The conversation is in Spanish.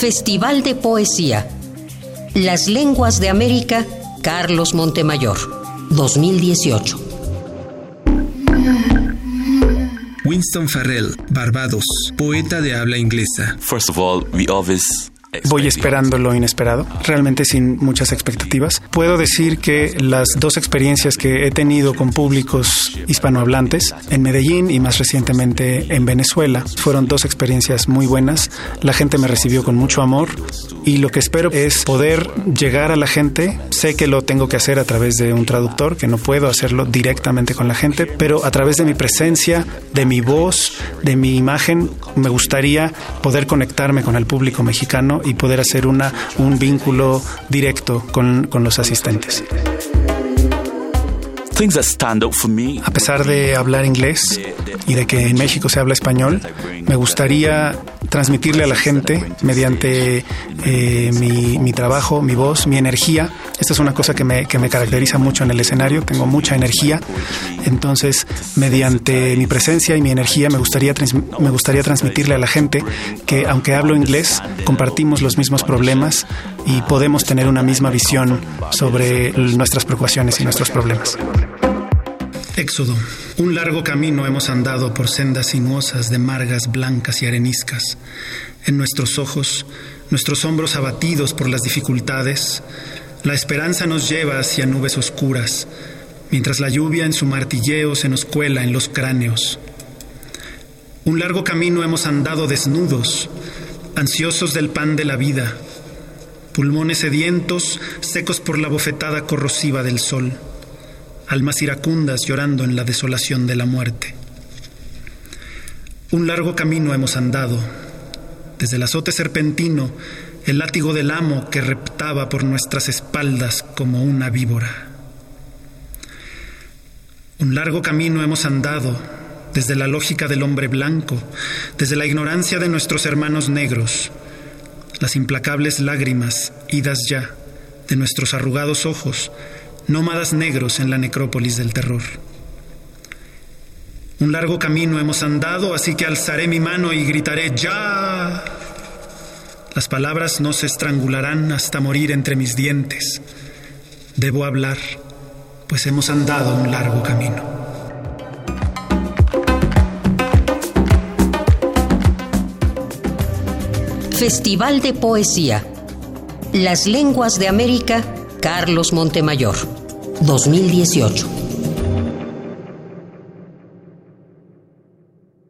Festival de Poesía. Las Lenguas de América, Carlos Montemayor, 2018. Winston Farrell, Barbados, poeta de habla inglesa. First of all, we always Voy esperando lo inesperado, realmente sin muchas expectativas. Puedo decir que las dos experiencias que he tenido con públicos hispanohablantes en Medellín y más recientemente en Venezuela fueron dos experiencias muy buenas. La gente me recibió con mucho amor y lo que espero es poder llegar a la gente. Sé que lo tengo que hacer a través de un traductor, que no puedo hacerlo directamente con la gente, pero a través de mi presencia, de mi voz, de mi imagen, me gustaría poder conectarme con el público mexicano y poder hacer una, un vínculo directo con, con los asistentes. A pesar de hablar inglés y de que en México se habla español, me gustaría transmitirle a la gente mediante eh, mi, mi, trabajo, mi voz, mi energía. Esta es una cosa que me, que me caracteriza mucho en el escenario, tengo mucha energía. Entonces, mediante mi presencia y mi energía, me gustaría, me gustaría transmitirle a la gente que, aunque hablo inglés, compartimos los mismos problemas y podemos tener una misma visión sobre nuestras preocupaciones y nuestros problemas. Éxodo. Un largo camino hemos andado por sendas sinuosas de margas blancas y areniscas. En nuestros ojos, nuestros hombros abatidos por las dificultades, la esperanza nos lleva hacia nubes oscuras, mientras la lluvia en su martilleo se nos cuela en los cráneos. Un largo camino hemos andado desnudos, ansiosos del pan de la vida, pulmones sedientos, secos por la bofetada corrosiva del sol almas iracundas llorando en la desolación de la muerte. Un largo camino hemos andado, desde el azote serpentino, el látigo del amo que reptaba por nuestras espaldas como una víbora. Un largo camino hemos andado, desde la lógica del hombre blanco, desde la ignorancia de nuestros hermanos negros, las implacables lágrimas, idas ya, de nuestros arrugados ojos, nómadas negros en la necrópolis del terror. Un largo camino hemos andado, así que alzaré mi mano y gritaré ya. Las palabras no se estrangularán hasta morir entre mis dientes. Debo hablar, pues hemos andado un largo camino. Festival de Poesía. Las Lenguas de América, Carlos Montemayor. 2018.